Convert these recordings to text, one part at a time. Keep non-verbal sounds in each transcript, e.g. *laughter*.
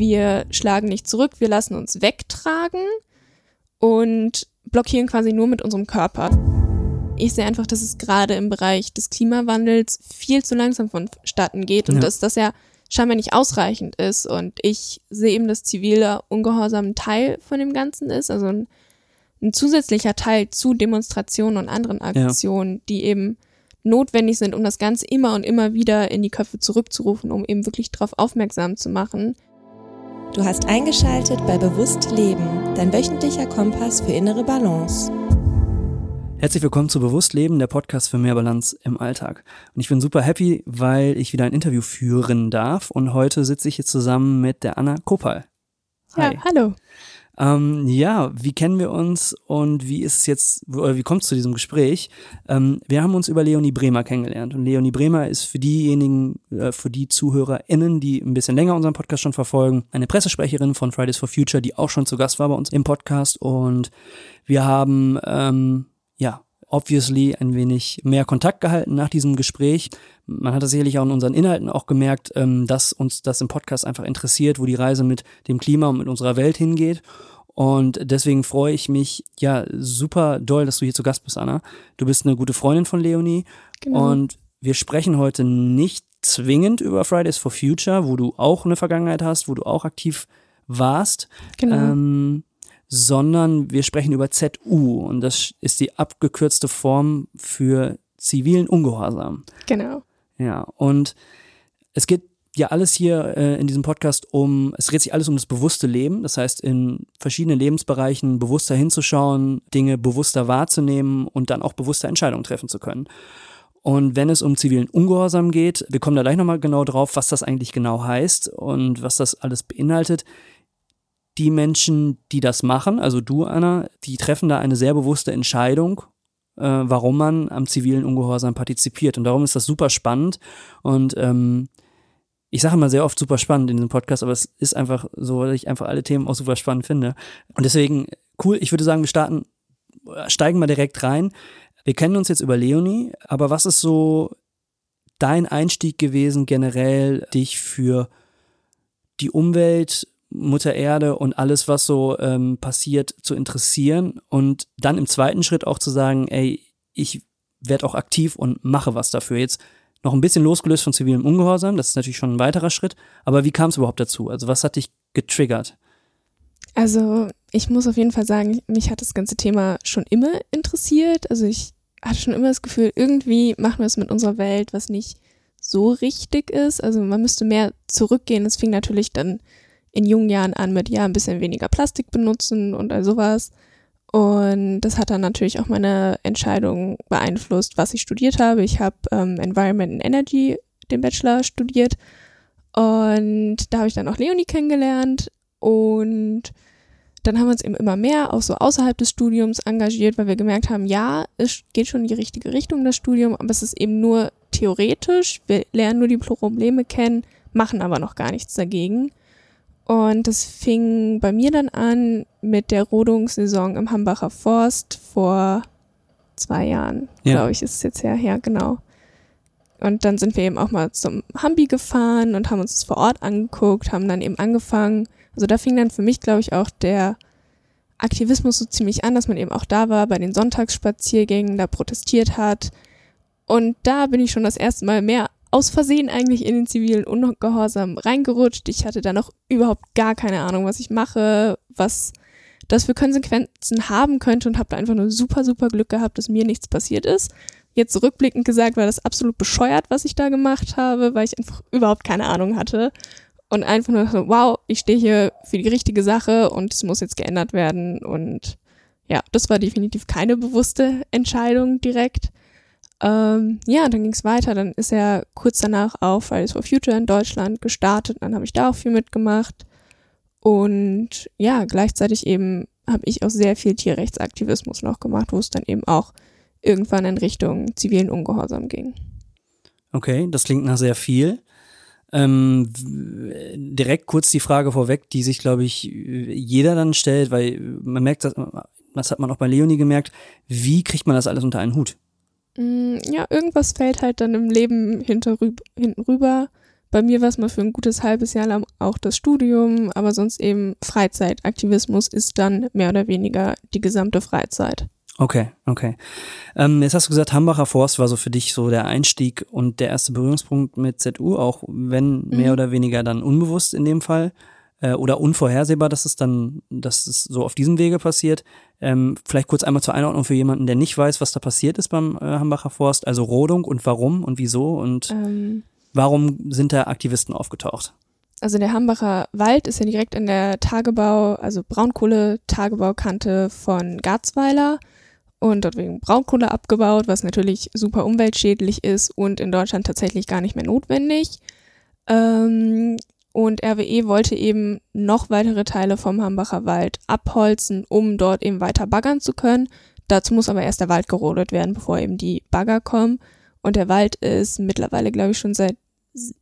wir schlagen nicht zurück, wir lassen uns wegtragen und blockieren quasi nur mit unserem Körper. Ich sehe einfach, dass es gerade im Bereich des Klimawandels viel zu langsam vonstatten geht und ja. dass das ja scheinbar nicht ausreichend ist. Und ich sehe eben, dass ziviler Ungehorsam ein Teil von dem Ganzen ist, also ein, ein zusätzlicher Teil zu Demonstrationen und anderen Aktionen, ja. die eben notwendig sind, um das Ganze immer und immer wieder in die Köpfe zurückzurufen, um eben wirklich darauf aufmerksam zu machen. Du hast eingeschaltet bei Bewusst Leben, dein wöchentlicher Kompass für innere Balance. Herzlich willkommen zu Bewusst Leben, der Podcast für mehr Balance im Alltag. Und ich bin super happy, weil ich wieder ein Interview führen darf. Und heute sitze ich hier zusammen mit der Anna Kopal. Hi. Ja, hallo. Ähm, ja, wie kennen wir uns und wie ist es jetzt, wie kommt es zu diesem Gespräch? Ähm, wir haben uns über Leonie Bremer kennengelernt und Leonie Bremer ist für diejenigen, äh, für die ZuhörerInnen, die ein bisschen länger unseren Podcast schon verfolgen, eine Pressesprecherin von Fridays for Future, die auch schon zu Gast war bei uns im Podcast und wir haben, ähm, ja, obviously ein wenig mehr Kontakt gehalten nach diesem Gespräch. Man hat das sicherlich auch in unseren Inhalten auch gemerkt, ähm, dass uns das im Podcast einfach interessiert, wo die Reise mit dem Klima und mit unserer Welt hingeht. Und deswegen freue ich mich ja super doll, dass du hier zu Gast bist, Anna. Du bist eine gute Freundin von Leonie. Genau. Und wir sprechen heute nicht zwingend über Fridays for Future, wo du auch eine Vergangenheit hast, wo du auch aktiv warst. Genau. Ähm, sondern wir sprechen über ZU und das ist die abgekürzte Form für zivilen Ungehorsam. Genau. Ja, und es geht ja alles hier äh, in diesem Podcast um, es dreht sich alles um das bewusste Leben, das heißt in verschiedenen Lebensbereichen bewusster hinzuschauen, Dinge bewusster wahrzunehmen und dann auch bewusster Entscheidungen treffen zu können. Und wenn es um zivilen Ungehorsam geht, wir kommen da gleich nochmal genau drauf, was das eigentlich genau heißt und was das alles beinhaltet. Die Menschen, die das machen, also du, Anna, die treffen da eine sehr bewusste Entscheidung äh, warum man am zivilen Ungehorsam partizipiert. Und darum ist das super spannend. Und ähm, ich sage immer sehr oft super spannend in diesem Podcast, aber es ist einfach so, weil ich einfach alle Themen auch super spannend finde. Und deswegen, cool, ich würde sagen, wir starten, steigen mal direkt rein. Wir kennen uns jetzt über Leonie, aber was ist so dein Einstieg gewesen, generell dich für die Umwelt, Mutter Erde und alles, was so ähm, passiert, zu interessieren und dann im zweiten Schritt auch zu sagen, ey, ich werde auch aktiv und mache was dafür. Jetzt noch ein bisschen losgelöst von zivilem Ungehorsam, das ist natürlich schon ein weiterer Schritt. Aber wie kam es überhaupt dazu? Also was hat dich getriggert? Also ich muss auf jeden Fall sagen, mich hat das ganze Thema schon immer interessiert. Also ich hatte schon immer das Gefühl, irgendwie machen wir es mit unserer Welt, was nicht so richtig ist. Also man müsste mehr zurückgehen. Es fing natürlich dann in jungen Jahren an mit, ja, ein bisschen weniger Plastik benutzen und all sowas. Und das hat dann natürlich auch meine Entscheidung beeinflusst, was ich studiert habe. Ich habe ähm, Environment and Energy, den Bachelor, studiert. Und da habe ich dann auch Leonie kennengelernt. Und dann haben wir uns eben immer mehr auch so außerhalb des Studiums engagiert, weil wir gemerkt haben, ja, es geht schon in die richtige Richtung, das Studium, aber es ist eben nur theoretisch. Wir lernen nur die Probleme kennen, machen aber noch gar nichts dagegen. Und das fing bei mir dann an mit der Rodungssaison im Hambacher Forst vor zwei Jahren, ja. glaube ich, ist es jetzt her, ja, genau. Und dann sind wir eben auch mal zum Hambi gefahren und haben uns das vor Ort angeguckt, haben dann eben angefangen. Also da fing dann für mich, glaube ich, auch der Aktivismus so ziemlich an, dass man eben auch da war bei den Sonntagsspaziergängen, da protestiert hat. Und da bin ich schon das erste Mal mehr aus Versehen eigentlich in den zivilen Ungehorsam reingerutscht. Ich hatte da noch überhaupt gar keine Ahnung, was ich mache, was das für Konsequenzen haben könnte und habe da einfach nur super, super Glück gehabt, dass mir nichts passiert ist. Jetzt rückblickend gesagt war das absolut bescheuert, was ich da gemacht habe, weil ich einfach überhaupt keine Ahnung hatte. Und einfach nur so, wow, ich stehe hier für die richtige Sache und es muss jetzt geändert werden. Und ja, das war definitiv keine bewusste Entscheidung direkt. Ähm, ja, dann ging es weiter. Dann ist er kurz danach auf Fridays for Future in Deutschland gestartet. Dann habe ich da auch viel mitgemacht. Und ja, gleichzeitig eben habe ich auch sehr viel Tierrechtsaktivismus noch gemacht, wo es dann eben auch irgendwann in Richtung zivilen Ungehorsam ging. Okay, das klingt nach sehr viel. Ähm, direkt kurz die Frage vorweg, die sich, glaube ich, jeder dann stellt, weil man merkt, das, das hat man auch bei Leonie gemerkt, wie kriegt man das alles unter einen Hut? Mm, ja, irgendwas fällt halt dann im Leben hinten rüber, Bei mir war es mal für ein gutes halbes Jahr lang auch das Studium, aber sonst eben Freizeitaktivismus ist dann mehr oder weniger die gesamte Freizeit. Okay, okay. Ähm, jetzt hast du gesagt, Hambacher Forst war so für dich so der Einstieg und der erste Berührungspunkt mit ZU, auch wenn mehr mhm. oder weniger dann unbewusst in dem Fall äh, oder unvorhersehbar, dass es dann, dass es so auf diesem Wege passiert. Ähm, vielleicht kurz einmal zur Einordnung für jemanden, der nicht weiß, was da passiert ist beim äh, Hambacher Forst, also Rodung und warum und wieso und ähm. warum sind da Aktivisten aufgetaucht? Also der Hambacher Wald ist ja direkt an der Tagebau, also Braunkohle-Tagebaukante von Garzweiler und dort wegen Braunkohle abgebaut, was natürlich super umweltschädlich ist und in Deutschland tatsächlich gar nicht mehr notwendig. Ähm, und RWE wollte eben noch weitere Teile vom Hambacher Wald abholzen, um dort eben weiter baggern zu können. Dazu muss aber erst der Wald gerodet werden, bevor eben die Bagger kommen. Und der Wald ist mittlerweile, glaube ich, schon seit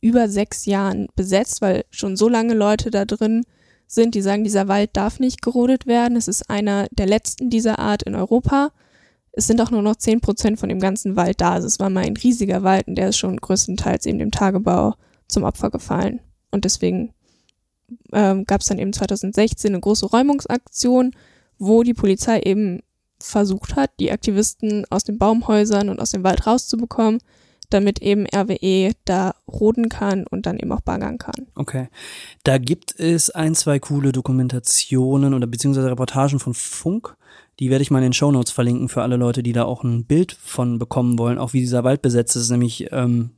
über sechs Jahren besetzt, weil schon so lange Leute da drin sind, die sagen, dieser Wald darf nicht gerodet werden. Es ist einer der letzten dieser Art in Europa es sind auch nur noch zehn Prozent von dem ganzen Wald da. Also es war mal ein riesiger Wald und der ist schon größtenteils eben dem Tagebau zum Opfer gefallen. Und deswegen ähm, gab es dann eben 2016 eine große Räumungsaktion, wo die Polizei eben versucht hat, die Aktivisten aus den Baumhäusern und aus dem Wald rauszubekommen, damit eben RWE da roden kann und dann eben auch baggern kann. Okay. Da gibt es ein, zwei coole Dokumentationen oder beziehungsweise Reportagen von Funk die werde ich mal in den Show Notes verlinken für alle Leute, die da auch ein Bild von bekommen wollen, auch wie dieser Wald besetzt ist, nämlich ähm,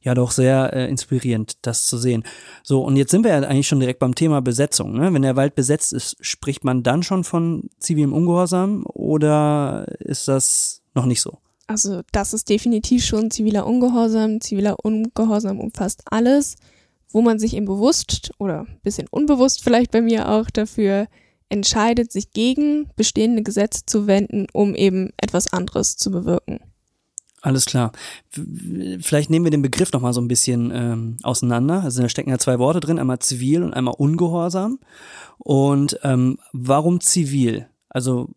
ja doch sehr äh, inspirierend, das zu sehen. So, und jetzt sind wir ja eigentlich schon direkt beim Thema Besetzung. Ne? Wenn der Wald besetzt ist, spricht man dann schon von zivilem Ungehorsam oder ist das noch nicht so? Also das ist definitiv schon ziviler Ungehorsam. Ziviler Ungehorsam umfasst alles, wo man sich eben bewusst oder bisschen unbewusst vielleicht bei mir auch dafür entscheidet, sich gegen bestehende Gesetze zu wenden, um eben etwas anderes zu bewirken. Alles klar. Vielleicht nehmen wir den Begriff nochmal so ein bisschen ähm, auseinander. Also da stecken ja zwei Worte drin, einmal zivil und einmal ungehorsam. Und ähm, warum zivil? Also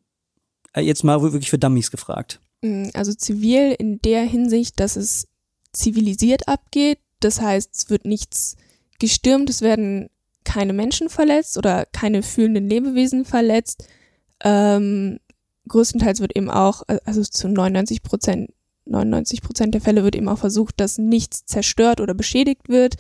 äh, jetzt mal wirklich für Dummies gefragt. Mm, also zivil in der Hinsicht, dass es zivilisiert abgeht. Das heißt, es wird nichts gestürmt, es werden keine Menschen verletzt oder keine fühlenden Lebewesen verletzt. Ähm, größtenteils wird eben auch, also zu 99 Prozent, 99 Prozent der Fälle wird eben auch versucht, dass nichts zerstört oder beschädigt wird.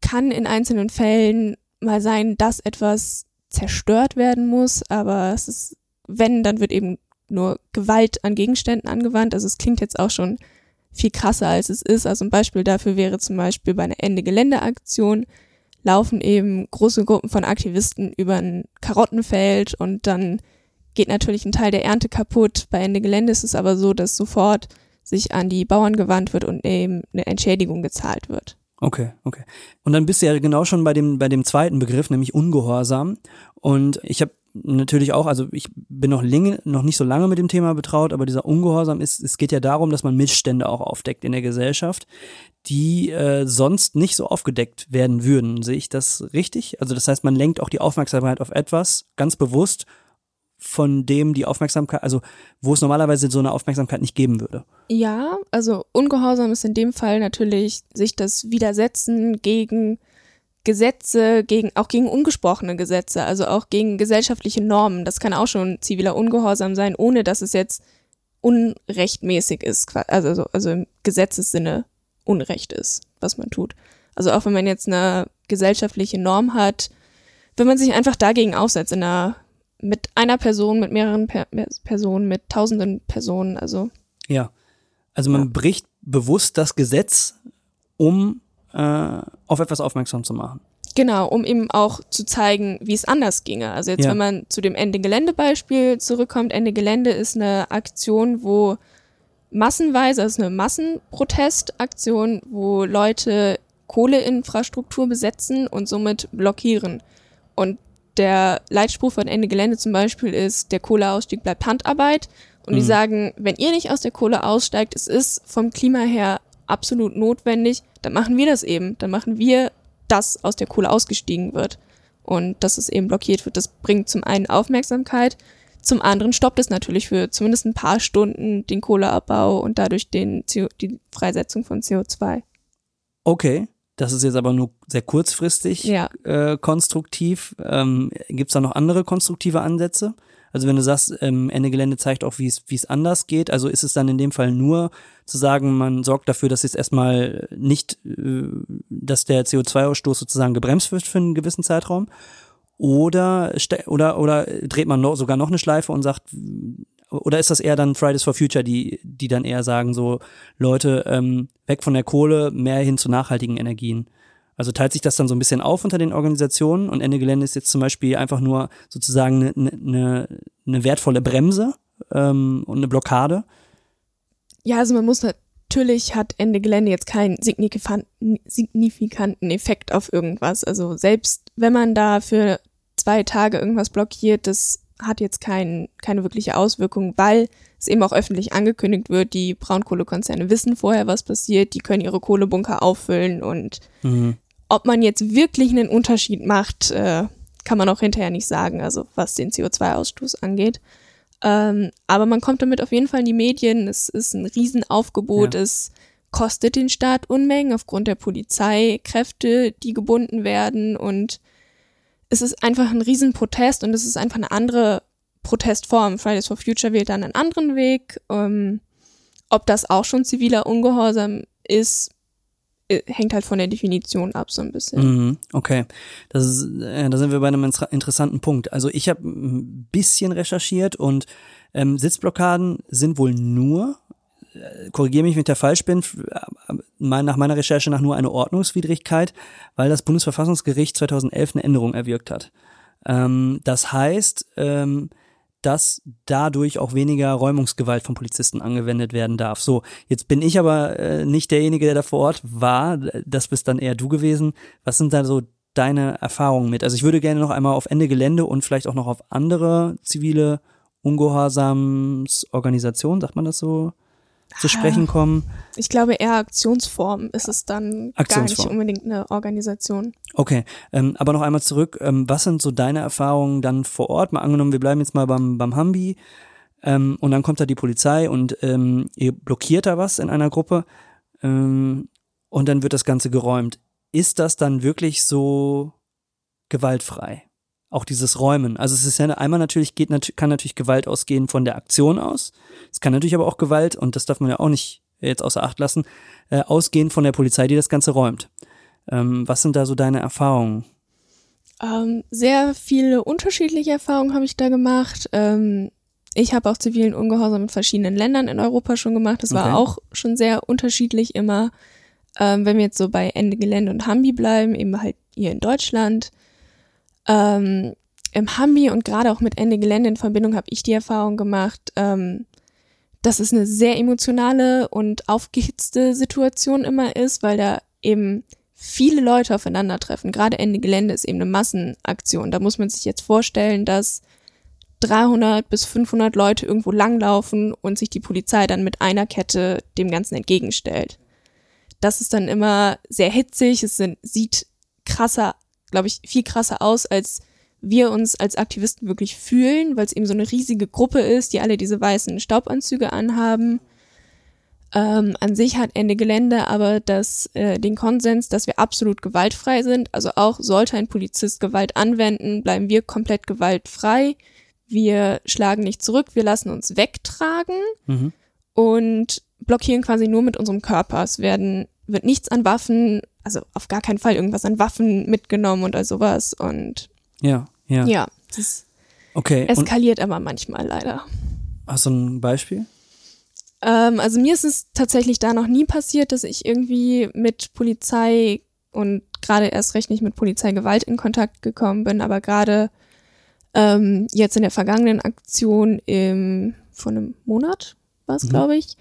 Kann in einzelnen Fällen mal sein, dass etwas zerstört werden muss, aber es ist, wenn, dann wird eben nur Gewalt an Gegenständen angewandt. Also es klingt jetzt auch schon viel krasser, als es ist. Also ein Beispiel dafür wäre zum Beispiel bei einer Ende-Gelände-Aktion laufen eben große Gruppen von Aktivisten über ein Karottenfeld und dann geht natürlich ein Teil der Ernte kaputt. Bei Ende Gelände ist es aber so, dass sofort sich an die Bauern gewandt wird und eben eine Entschädigung gezahlt wird. Okay, okay. Und dann bist du ja genau schon bei dem, bei dem zweiten Begriff, nämlich Ungehorsam. Und ich habe natürlich auch, also ich bin noch länger, noch nicht so lange mit dem Thema betraut, aber dieser Ungehorsam ist, es geht ja darum, dass man Missstände auch aufdeckt in der Gesellschaft, die äh, sonst nicht so aufgedeckt werden würden. Sehe ich das richtig? Also das heißt, man lenkt auch die Aufmerksamkeit auf etwas ganz bewusst, von dem die Aufmerksamkeit, also wo es normalerweise so eine Aufmerksamkeit nicht geben würde. Ja, also Ungehorsam ist in dem Fall natürlich sich das Widersetzen gegen Gesetze, gegen, auch gegen ungesprochene Gesetze, also auch gegen gesellschaftliche Normen. Das kann auch schon ziviler Ungehorsam sein, ohne dass es jetzt unrechtmäßig ist, also, also im Gesetzessinne Unrecht ist, was man tut. Also auch wenn man jetzt eine gesellschaftliche Norm hat, wenn man sich einfach dagegen aufsetzt, in einer, mit einer Person, mit mehreren per Personen, mit tausenden Personen, also. Ja. Also man ja. bricht bewusst das Gesetz, um äh, auf etwas aufmerksam zu machen. Genau, um eben auch zu zeigen, wie es anders ginge. Also jetzt, ja. wenn man zu dem Ende Gelände Beispiel zurückkommt, Ende Gelände ist eine Aktion, wo massenweise, also eine Massenprotestaktion, wo Leute Kohleinfrastruktur besetzen und somit blockieren. Und der Leitspruch von Ende Gelände zum Beispiel ist, der Kohleausstieg bleibt Handarbeit. Und mhm. die sagen, wenn ihr nicht aus der Kohle aussteigt, es ist vom Klima her absolut notwendig, dann machen wir das eben. Dann machen wir, dass aus der Kohle ausgestiegen wird. Und dass es eben blockiert wird. Das bringt zum einen Aufmerksamkeit, zum anderen stoppt es natürlich für zumindest ein paar Stunden den Kohleabbau und dadurch den CO die Freisetzung von CO2. Okay, das ist jetzt aber nur sehr kurzfristig Ja. äh, konstruktiv. Ähm, Gibt es da noch andere konstruktive Ansätze? Also wenn du sagst, ähm, Ende Gelände zeigt auch, wie es anders geht, also ist es dann in dem Fall nur zu sagen, man sorgt dafür, dass jetzt erstmal nicht, äh, dass der CO2-Ausstoß sozusagen gebremst wird für einen gewissen Zeitraum? Oder, oder, oder dreht man noch, sogar noch eine Schleife und sagt, oder ist das eher dann Fridays for Future, die, die dann eher sagen, so, Leute, ähm, weg von der Kohle, mehr hin zu nachhaltigen Energien? Also teilt sich das dann so ein bisschen auf unter den Organisationen und Ende Gelände ist jetzt zum Beispiel einfach nur sozusagen eine, eine, eine wertvolle Bremse ähm, und eine Blockade. Ja, also man muss natürlich hat Ende Gelände jetzt keinen signifikanten Effekt auf irgendwas. Also selbst wenn man da für zwei Tage irgendwas blockiert, das hat jetzt kein, keine wirkliche Auswirkung, weil es eben auch öffentlich angekündigt wird, die Braunkohlekonzerne wissen vorher, was passiert, die können ihre Kohlebunker auffüllen und Mhm. ob man jetzt wirklich einen Unterschied macht, äh, kann man auch hinterher nicht sagen, also was den CO2-Ausstoß angeht. Ähm, aber man kommt damit auf jeden Fall in die Medien. Es ist ein Riesenaufgebot. Ja. Es kostet den Staat Unmengen aufgrund der Polizeikräfte, die gebunden werden. Und es ist einfach ein Riesenprotest und es ist einfach eine andere Protestform. Fridays for Future wählt dann einen anderen Weg. Ähm, ob das auch schon ziviler Ungehorsam ist, äh, hängt halt von der Definition ab so ein bisschen. Mhm, okay, das ist, äh, da sind wir bei einem inter- interessanten Punkt. Also ich habe ein bisschen recherchiert und ähm, Sitzblockaden sind wohl nur, korrigiere mich, wenn ich da falsch bin, äh, mein- nach meiner Recherche nach nur eine Ordnungswidrigkeit, weil das Bundesverfassungsgericht 2011 eine Änderung erwirkt hat. Ähm, das heißt, ähm, dass dadurch auch weniger Räumungsgewalt von Polizisten angewendet werden darf. So, jetzt bin ich aber äh, nicht derjenige, der da vor Ort war. Das bist dann eher du gewesen. Was sind da so deine Erfahrungen mit? Also ich würde gerne noch einmal auf Ende Gelände und vielleicht auch noch auf andere zivile Ungehorsamsorganisationen, sagt man das so, zu sprechen kommen. Ich glaube, eher Aktionsform ist es dann gar nicht Aktionsform. unbedingt eine Organisation. Okay, ähm, aber noch einmal zurück. Ähm, was sind so deine Erfahrungen dann vor Ort? Mal angenommen, wir bleiben jetzt mal beim, beim Hambi ähm, und dann kommt da die Polizei und ähm, ihr blockiert da was in einer Gruppe ähm, und dann wird das Ganze geräumt. Ist das dann wirklich so gewaltfrei? Auch dieses Räumen. Also es ist ja einmal natürlich, geht, kann natürlich Gewalt ausgehen von der Aktion aus. Es kann natürlich aber auch Gewalt, und das darf man ja auch nicht jetzt außer Acht lassen, äh, ausgehen von der Polizei, die das Ganze räumt. Ähm, was sind da so deine Erfahrungen? Ähm, sehr viele unterschiedliche Erfahrungen habe ich da gemacht. Ähm, ich habe auch zivilen Ungehorsam mit verschiedenen Ländern in Europa schon gemacht. Das Okay. war auch schon sehr unterschiedlich immer. Ähm, wenn wir jetzt so bei Ende Gelände und Hambi bleiben, eben halt hier in Deutschland. Ähm, Im Hambi und gerade auch mit Ende Gelände in Verbindung habe ich die Erfahrung gemacht, ähm, dass es eine sehr emotionale und aufgehitzte Situation immer ist, weil da eben viele Leute aufeinandertreffen. Gerade Ende Gelände ist eben eine Massenaktion. Da muss man sich jetzt vorstellen, dass 300 bis 500 Leute irgendwo langlaufen und sich die Polizei dann mit einer Kette dem Ganzen entgegenstellt. Das ist dann immer sehr hitzig. Es sind, sieht krasser, glaube ich, viel krasser aus, als wir uns als Aktivisten wirklich fühlen, weil es eben so eine riesige Gruppe ist, die alle diese weißen Staubanzüge anhaben. Ähm, an sich hat Ende Gelände aber das, äh, den Konsens, dass wir absolut gewaltfrei sind. Also auch sollte ein Polizist Gewalt anwenden, bleiben wir komplett gewaltfrei. Wir schlagen nicht zurück, wir lassen uns wegtragen Mhm. und blockieren quasi nur mit unserem Körper. Es werden, wird nichts an Waffen, also auf gar keinen Fall irgendwas an Waffen mitgenommen und all sowas. Und Ja, ja. ja, es Okay. Eskaliert aber manchmal leider. hast du ein Beispiel? Ähm, also mir ist es tatsächlich da noch nie passiert, dass ich irgendwie mit Polizei und gerade erst recht nicht mit Polizeigewalt in Kontakt gekommen bin, aber gerade ähm, jetzt in der vergangenen Aktion im, vor einem Monat war es, Mhm. glaube ich,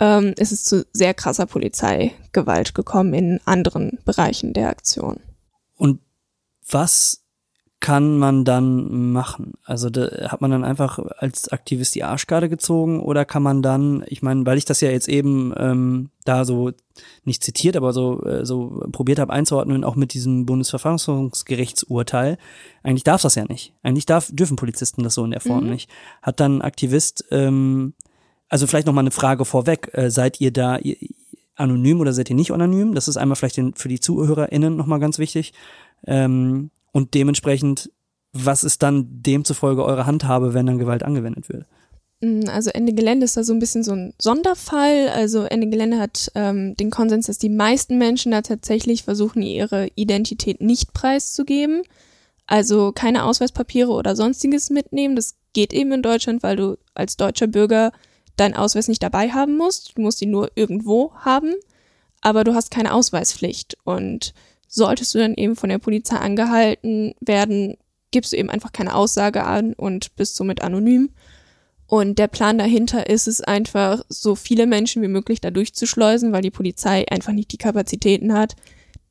ähm, ist es zu sehr krasser Polizeigewalt gekommen in anderen Bereichen der Aktion. Und was kann man dann machen? Also hat man dann einfach als Aktivist die Arschkarte gezogen oder kann man dann, ich meine, weil ich das ja jetzt eben ähm, da so nicht zitiert, aber so, äh, so probiert habe einzuordnen, auch mit diesem Bundesverfassungsgerichtsurteil, eigentlich darf das ja nicht. Eigentlich darf, dürfen Polizisten das so in der Form Mhm. nicht. Hat dann ein Aktivist, ähm, also vielleicht noch mal eine Frage vorweg, äh, seid ihr da, anonym oder seid ihr nicht anonym? Das ist einmal vielleicht den, für die ZuhörerInnen nochmal ganz wichtig. Ähm, und dementsprechend, was ist dann demzufolge eure Handhabe, wenn dann Gewalt angewendet wird? Mm, also Ende Gelände ist da so ein bisschen so ein Sonderfall. Also Ende Gelände hat ähm, den Konsens, dass die meisten Menschen da tatsächlich versuchen, ihre Identität nicht preiszugeben. Also keine Ausweispapiere oder sonstiges mitnehmen. Das geht eben in Deutschland, weil du als deutscher Bürger deinen Ausweis nicht dabei haben musst. Du musst ihn nur irgendwo haben, aber du hast keine Ausweispflicht. Und solltest du dann eben von der Polizei angehalten werden, gibst du eben einfach keine Aussage an und bist somit anonym. Und der Plan dahinter ist es einfach, so viele Menschen wie möglich da durchzuschleusen, weil die Polizei einfach nicht die Kapazitäten hat,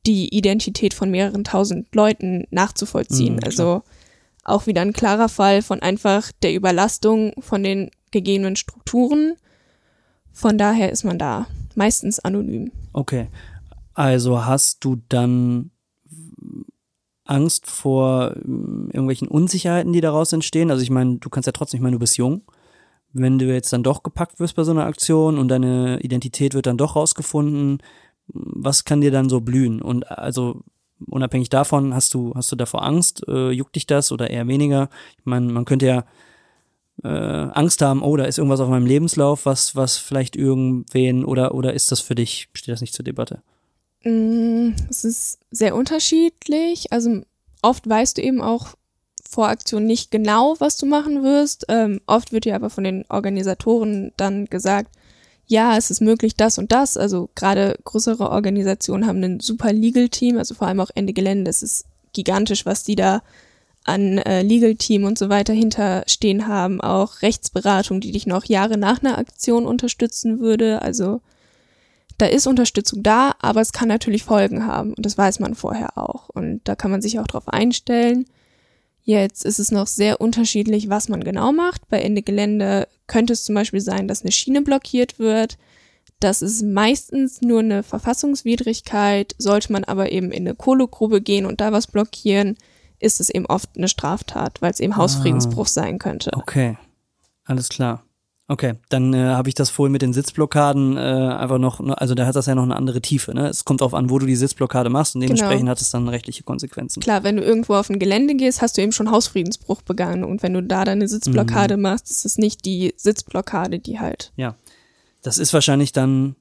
die Identität von mehreren tausend Leuten nachzuvollziehen. Mhm, also auch wieder ein klarer Fall von einfach der Überlastung von den gegebenen Strukturen. Von daher ist man da meistens anonym. Okay. Also hast du dann Angst vor ähm, irgendwelchen Unsicherheiten, die daraus entstehen? Also ich meine, du kannst ja trotzdem, ich meine, du bist jung. Wenn du jetzt dann doch gepackt wirst bei so einer Aktion und deine Identität wird dann doch rausgefunden, was kann dir dann so blühen? Und also unabhängig davon, hast du, hast du davor Angst? Äh, juckt dich das oder eher weniger? Ich meine, man könnte ja äh, Angst haben, oh, da ist irgendwas auf meinem Lebenslauf, was, was vielleicht irgendwen oder, oder ist das für dich, steht das nicht zur Debatte? Mm, es ist sehr unterschiedlich. Also oft weißt du eben auch vor Aktion nicht genau, was du machen wirst. Ähm, oft wird dir aber von den Organisatoren dann gesagt, ja, es ist möglich das und das. Also gerade größere Organisationen haben ein super Legal-Team, also vor allem auch Ende Gelände. Das ist gigantisch, was die da an äh, Legal-Team und so weiter hinterstehen haben. Auch Rechtsberatung, die dich noch Jahre nach einer Aktion unterstützen würde. Also da ist Unterstützung da, aber es kann natürlich Folgen haben. Und das weiß man vorher auch. Und da kann man sich auch drauf einstellen. Jetzt ist es noch sehr unterschiedlich, was man genau macht. Bei Ende Gelände könnte es zum Beispiel sein, dass eine Schiene blockiert wird. Das ist meistens nur eine Verfassungswidrigkeit. Sollte man aber eben in eine Kohlegrube gehen und da was blockieren, ist es eben oft eine Straftat, weil es eben Hausfriedensbruch ah, sein könnte. Okay, alles klar. Okay, dann äh, habe ich das vorhin mit den Sitzblockaden äh, einfach noch, also da hat das ja noch eine andere Tiefe. Ne? Es kommt darauf an, wo du die Sitzblockade machst und dementsprechend genau. hat es dann rechtliche Konsequenzen. Klar, wenn du irgendwo auf ein Gelände gehst, hast du eben schon Hausfriedensbruch begangen und wenn du da deine Sitzblockade mhm. machst, ist es nicht die Sitzblockade, die halt. Ja, das ist wahrscheinlich dann,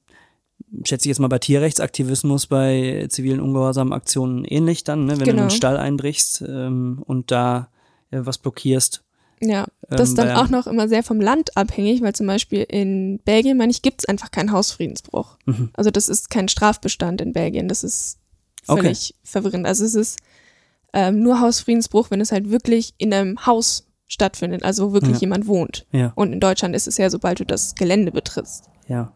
schätze ich jetzt mal bei Tierrechtsaktivismus, bei zivilen Ungehorsamaktionen ähnlich dann, ne? wenn genau. du einen genau. Stall einbrichst ähm, und da äh, was blockierst ja, das ist ähm, dann auch noch immer sehr vom Land abhängig, weil zum Beispiel in Belgien, meine ich, gibt es einfach keinen Hausfriedensbruch. Mhm. Also das ist kein Strafbestand in Belgien. Das ist völlig okay. verwirrend. Also es ist ähm, nur Hausfriedensbruch, wenn es halt wirklich in einem Haus stattfindet, also wo wirklich ja. jemand wohnt. Ja. Und in Deutschland ist es ja, sobald du das Gelände betrittst. Ja.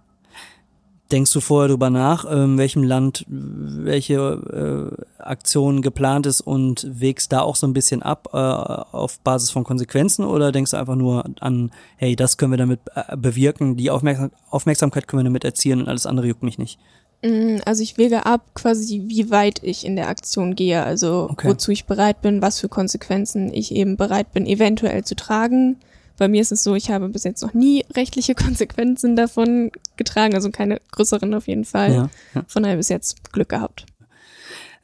Denkst du vorher darüber nach, in welchem Land welche äh, Aktion geplant ist und wägst da auch so ein bisschen ab äh, auf Basis von Konsequenzen oder denkst du einfach nur an, hey, das können wir damit äh, bewirken, die Aufmerksam Aufmerksamkeit können wir damit erzielen und alles andere juckt mich nicht? Mm, also ich wäge ab quasi, wie weit ich in der Aktion gehe, also okay. wozu ich bereit bin, was für Konsequenzen ich eben bereit bin, eventuell zu tragen. Bei mir ist es so, ich habe bis jetzt noch nie rechtliche *laughs* Konsequenzen davon getragen, also keine größeren auf jeden Fall. Ja, ja. Von daher bis jetzt Glück gehabt.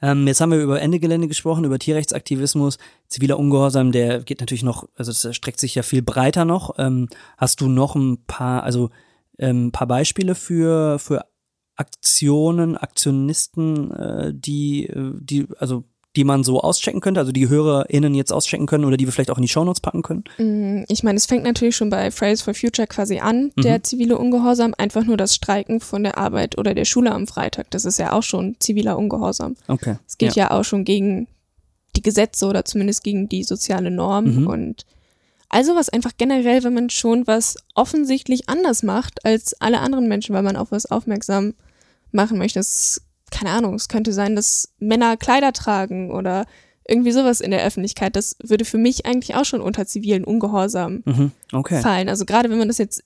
Ähm, jetzt haben wir über Ende Gelände gesprochen, über Tierrechtsaktivismus, ziviler Ungehorsam, der geht natürlich noch, also das streckt sich ja viel breiter noch. Ähm, hast du noch ein paar, also ähm, ein paar Beispiele für, für Aktionen, Aktionisten, äh, die, äh, die, also die man so auschecken könnte, also die HörerInnen jetzt auschecken können oder die wir vielleicht auch in die Shownotes packen können? Mm, ich meine, es fängt natürlich schon bei Fridays for Future quasi an, mhm. der zivile Ungehorsam, einfach nur das Streiken von der Arbeit oder der Schule am Freitag. Das ist ja auch schon ziviler Ungehorsam. Okay. Es geht ja. ja auch schon gegen die Gesetze oder zumindest gegen die soziale Norm mhm. und also was einfach generell, wenn man schon was offensichtlich anders macht als alle anderen Menschen, weil man auf was aufmerksam machen möchte. Das keine Ahnung, es könnte sein, dass Männer Kleider tragen oder irgendwie sowas in der Öffentlichkeit. Das würde für mich eigentlich auch schon unter zivilen Ungehorsam mhm, okay. fallen. Also gerade wenn man das jetzt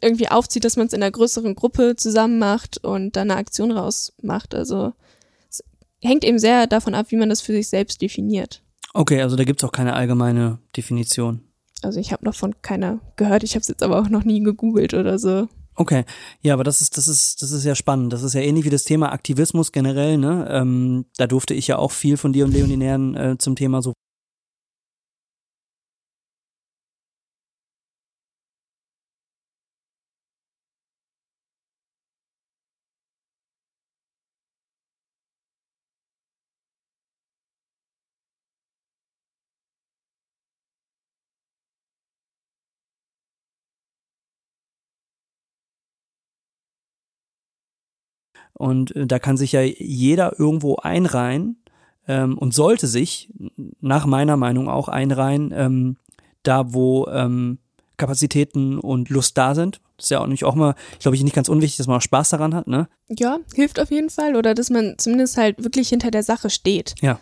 irgendwie aufzieht, dass man es in einer größeren Gruppe zusammen macht und dann eine Aktion rausmacht. Also es hängt eben sehr davon ab, wie man das für sich selbst definiert. Okay, also da gibt es auch keine allgemeine Definition. Also ich habe noch von keiner gehört, ich habe es jetzt aber auch noch nie gegoogelt oder so. Okay, ja, aber das ist, das ist, das ist ja spannend. Das ist ja ähnlich wie das Thema Aktivismus generell, ne? Ähm, da durfte ich ja auch viel von dir und Leonie lernen äh, zum Thema so Und äh, da kann sich ja jeder irgendwo einreihen ähm, und sollte sich nach meiner Meinung auch einreihen, ähm, da wo ähm, Kapazitäten und Lust da sind. Das ist ja auch nicht auch mal, glaube ich, nicht ganz unwichtig, dass man auch Spaß daran hat, ne? Ja, hilft auf jeden Fall. Oder dass man zumindest halt wirklich hinter der Sache steht. Ja.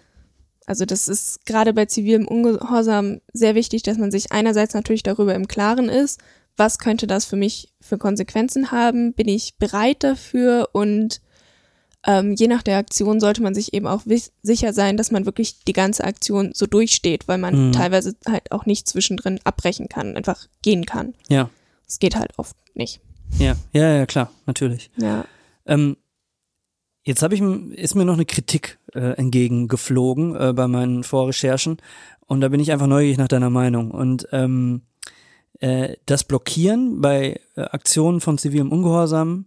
Also das ist gerade bei zivilem Ungehorsam sehr wichtig, dass man sich einerseits natürlich darüber im Klaren ist, was könnte das für mich für Konsequenzen haben, bin ich bereit dafür und ähm, je nach der Aktion sollte man sich eben auch sicher sein, dass man wirklich die ganze Aktion so durchsteht, weil man mhm. teilweise halt auch nicht zwischendrin abbrechen kann, einfach gehen kann. Ja. Es geht halt oft nicht. Ja, ja, ja, klar, natürlich. Ja. Ähm, jetzt habe ich ist mir noch eine Kritik äh, entgegengeflogen äh, bei meinen Vorrecherchen und da bin ich einfach neugierig nach deiner Meinung und ähm, äh, das Blockieren bei äh, Aktionen von zivilem Ungehorsam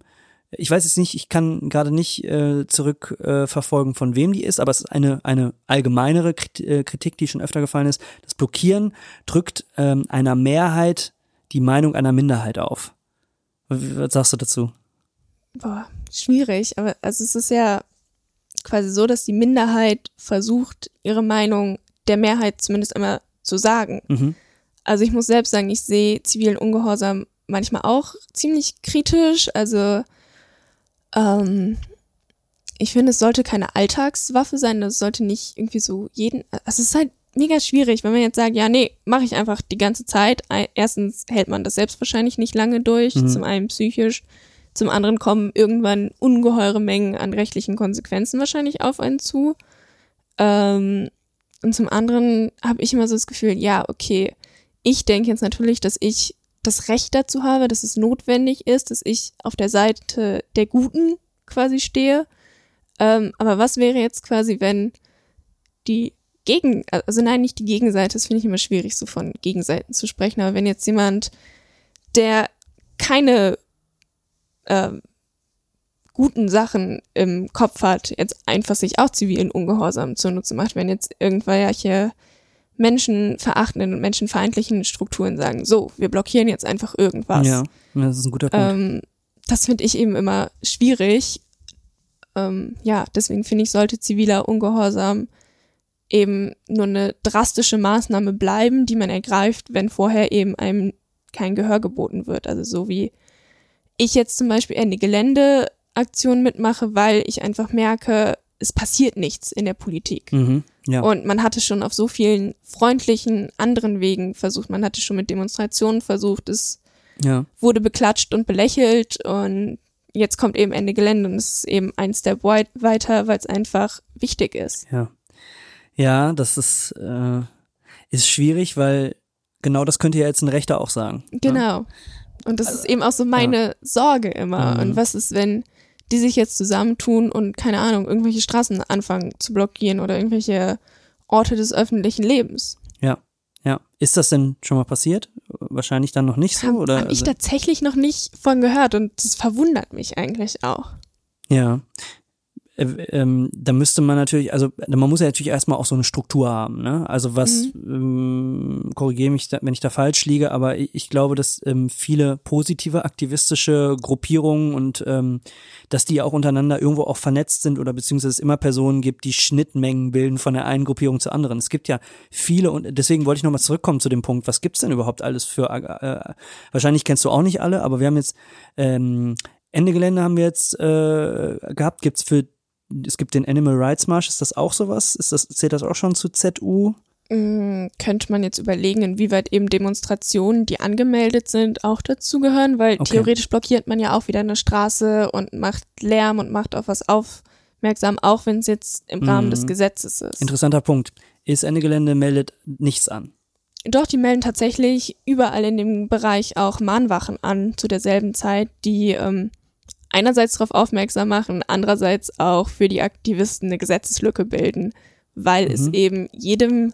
ich weiß jetzt nicht, ich kann gerade nicht äh, zurückverfolgen, äh, von wem die ist, aber es ist eine, eine allgemeinere äh, Kritik, die schon öfter gefallen ist. Das Blockieren drückt ähm, einer Mehrheit die Meinung einer Minderheit auf. Was sagst du dazu? Boah, schwierig, aber also es ist ja quasi so, dass die Minderheit versucht, ihre Meinung der Mehrheit zumindest einmal zu sagen. Mhm. Also ich muss selbst sagen, ich sehe zivilen Ungehorsam manchmal auch ziemlich kritisch. Also ähm, ich finde, es sollte keine Alltagswaffe sein. Das sollte nicht irgendwie so jeden. Also es ist halt mega schwierig, wenn man jetzt sagt, ja, nee, mache ich einfach die ganze Zeit. Erstens hält man das selbst wahrscheinlich nicht lange durch, mhm. zum einen psychisch, zum anderen kommen irgendwann ungeheure Mengen an rechtlichen Konsequenzen wahrscheinlich auf einen zu. Ähm, und zum anderen habe ich immer so das Gefühl, ja, okay, ich denke jetzt natürlich, dass ich das Recht dazu habe, dass es notwendig ist, dass ich auf der Seite der Guten quasi stehe. Ähm, aber was wäre jetzt quasi, wenn die Gegen, also nein, nicht die Gegenseite, das finde ich immer schwierig, so von Gegenseiten zu sprechen, aber wenn jetzt jemand, der keine ähm, guten Sachen im Kopf hat, jetzt einfach sich auch zivilen Ungehorsam zunutze macht, wenn jetzt irgendwelche menschenverachtenden und menschenfeindlichen Strukturen sagen, so, wir blockieren jetzt einfach irgendwas. Ja, das ist ein guter Punkt. Ähm, das finde ich eben immer schwierig. Ähm, ja, deswegen finde ich, sollte ziviler Ungehorsam eben nur eine drastische Maßnahme bleiben, die man ergreift, wenn vorher eben einem kein Gehör geboten wird. Also so wie ich jetzt zum Beispiel eine Geländeaktion mitmache, weil ich einfach merke, es passiert nichts in der Politik. Mhm, ja. Und man hatte schon auf so vielen freundlichen anderen Wegen versucht, man hatte schon mit Demonstrationen versucht, es ja. wurde beklatscht und belächelt und jetzt kommt eben Ende Gelände und es ist eben ein Step weiter, weil es einfach wichtig ist. Ja. Ja, das ist, äh, ist schwierig, weil genau das könnte ja jetzt ein Rechter auch sagen. Ne? Genau. Ne? Und das also, ist eben auch so meine ja. Sorge immer. Mhm. Und was ist, wenn die sich jetzt zusammentun und, keine Ahnung, irgendwelche Straßen anfangen zu blockieren oder irgendwelche Orte des öffentlichen Lebens. Ja, ja. Ist das denn schon mal passiert? Wahrscheinlich dann noch nicht so, Hab, oder? Habe ich also tatsächlich noch nicht von gehört und das verwundert mich eigentlich auch. Ja, äh, ähm, da müsste man natürlich, also man muss ja natürlich erstmal auch so eine Struktur haben, ne? Also was, mhm. ähm, korrigiere mich, da, wenn ich da falsch liege, aber ich, ich glaube, dass ähm, viele positive aktivistische Gruppierungen und ähm, dass die auch untereinander irgendwo auch vernetzt sind oder beziehungsweise es immer Personen gibt, die Schnittmengen bilden von der einen Gruppierung zur anderen. Es gibt ja viele und deswegen wollte ich nochmal zurückkommen zu dem Punkt, was gibt's denn überhaupt alles für, äh, wahrscheinlich kennst du auch nicht alle, aber wir haben jetzt ähm, Ende Gelände haben wir jetzt äh, gehabt, gibt's für es gibt den Animal Rights March, ist das auch sowas? Ist das, zählt das auch schon zu ZU? Mm, könnte man jetzt überlegen, inwieweit eben Demonstrationen, die angemeldet sind, auch dazugehören, weil okay. theoretisch blockiert man ja auch wieder eine Straße und macht Lärm und macht auf was aufmerksam, auch wenn es jetzt im Rahmen mm. des Gesetzes ist. Interessanter Punkt. Ist Ende Gelände meldet nichts an. doch, die melden tatsächlich überall in dem Bereich auch Mahnwachen an zu derselben Zeit, die ähm, einerseits darauf aufmerksam machen, andererseits auch für die Aktivisten eine Gesetzeslücke bilden, weil mhm. es eben jedem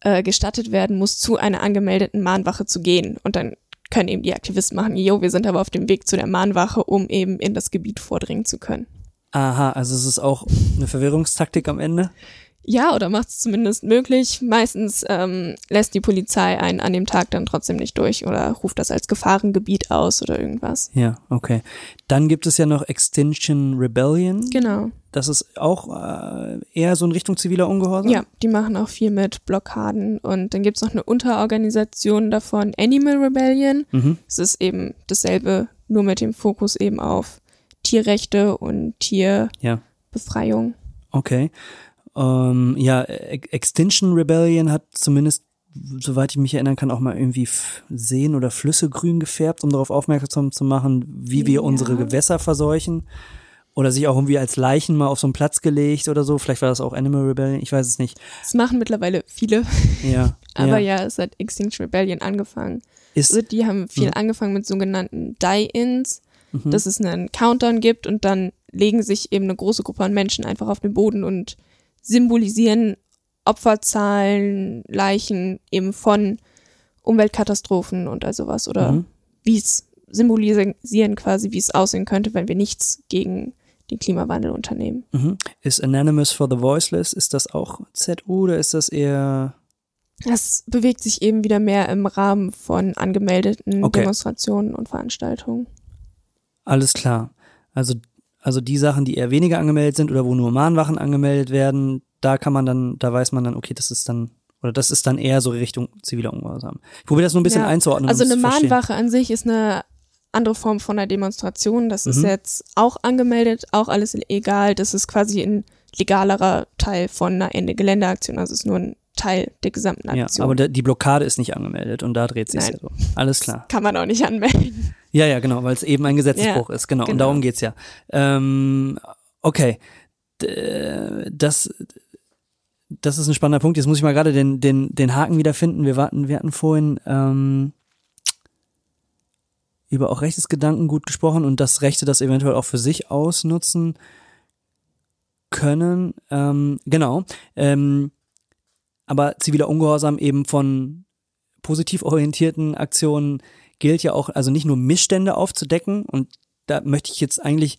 äh, gestattet werden muss, zu einer angemeldeten Mahnwache zu gehen. Und dann können eben die Aktivisten machen, jo, wir sind aber auf dem Weg zu der Mahnwache, um eben in das Gebiet vordringen zu können. Aha, also es ist auch eine Verwirrungstaktik am Ende? Ja, oder macht es zumindest möglich. Meistens ähm, lässt die Polizei einen an dem Tag dann trotzdem nicht durch oder ruft das als Gefahrengebiet aus oder irgendwas. Ja, okay. Dann gibt es ja noch Extinction Rebellion. Genau. Das ist auch äh, eher so in Richtung ziviler Ungehorsam? Ja, die machen auch viel mit Blockaden. Und dann gibt es noch eine Unterorganisation davon, Animal Rebellion. Mhm. Es ist eben dasselbe, nur mit dem Fokus eben auf Tierrechte und Tierbefreiung. Ja. Okay. Ähm, ja, Extinction Rebellion hat zumindest, soweit ich mich erinnern kann, auch mal irgendwie Seen oder Flüsse grün gefärbt, um darauf aufmerksam zu machen, wie wir ja. unsere Gewässer verseuchen. Oder sich auch irgendwie als Leichen mal auf so einen Platz gelegt oder so. Vielleicht war das auch Animal Rebellion, ich weiß es nicht. Das machen mittlerweile viele. Ja. *laughs* Aber ja. ja, es hat Extinction Rebellion angefangen. Ist, also die haben viel mh. angefangen mit sogenannten Die-Ins, mhm. dass es einen Countdown gibt und dann legen sich eben eine große Gruppe an Menschen einfach auf den Boden und symbolisieren Opferzahlen, Leichen eben von Umweltkatastrophen und all sowas oder mhm. wie es symbolisieren quasi, wie es aussehen könnte, wenn wir nichts gegen den Klimawandel unternehmen. Mhm. Ist Anonymous for the Voiceless, ist das auch ZU oder ist das eher das bewegt sich eben wieder mehr im Rahmen von angemeldeten okay. Demonstrationen und Veranstaltungen. Alles klar. Also also die Sachen, die eher weniger angemeldet sind oder wo nur Mahnwachen angemeldet werden, da kann man dann, da weiß man dann, okay, das ist dann, oder das ist dann eher so Richtung ziviler Ungehorsam. Ich probiere das nur ein bisschen ja. einzuordnen. Also eine Mahnwache an sich ist eine andere Form von einer Demonstration. Das mhm. ist jetzt auch angemeldet, auch alles egal. Das ist quasi ein legalerer Teil von einer Ende-Geländeaktion. Also es ist nur ein Teil der gesamten Aktion. Ja, aber die Blockade ist nicht angemeldet und da dreht sich ja so. Alles klar. Das kann man auch nicht anmelden. Ja, ja, genau, weil es eben ein Gesetzesbruch ja, ist, genau. genau. Und darum geht's ja. Ähm, okay. Das, das ist ein spannender Punkt. Jetzt muss ich mal gerade den, den, den Haken wiederfinden. Wir warten, wir hatten vorhin ähm, über auch Rechtesgedanken gut gesprochen und das Rechte das eventuell auch für sich ausnutzen können. Ähm, genau. Ähm, aber ziviler Ungehorsam eben von positiv orientierten Aktionen gilt ja auch, also nicht nur Missstände aufzudecken und da möchte ich jetzt eigentlich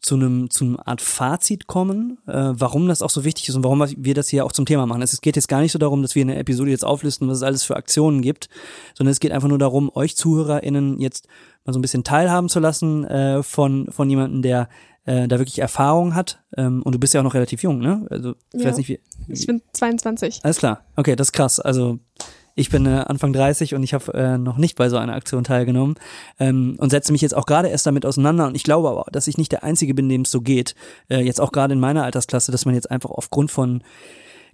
zu einem zu einer Art Fazit kommen, äh, warum das auch so wichtig ist und warum wir das hier auch zum Thema machen. Es geht jetzt gar nicht so darum, dass wir in der Episode jetzt auflisten, was es alles für Aktionen gibt, sondern es geht einfach nur darum, euch ZuhörerInnen jetzt mal so ein bisschen teilhaben zu lassen äh, von von jemandem, der äh, da wirklich Erfahrung hat. Ähm, und du bist ja auch noch relativ jung, ne? Also ich ja, weiß nicht wie. Ich bin 22. Alles klar. Okay, das ist krass. Also ich bin äh, Anfang 30 und ich habe äh, noch nicht bei so einer Aktion teilgenommen ähm, und setze mich jetzt auch gerade erst damit auseinander. Und ich glaube aber, dass ich nicht der Einzige bin, dem es so geht. Äh, jetzt auch gerade in meiner Altersklasse, dass man jetzt einfach aufgrund von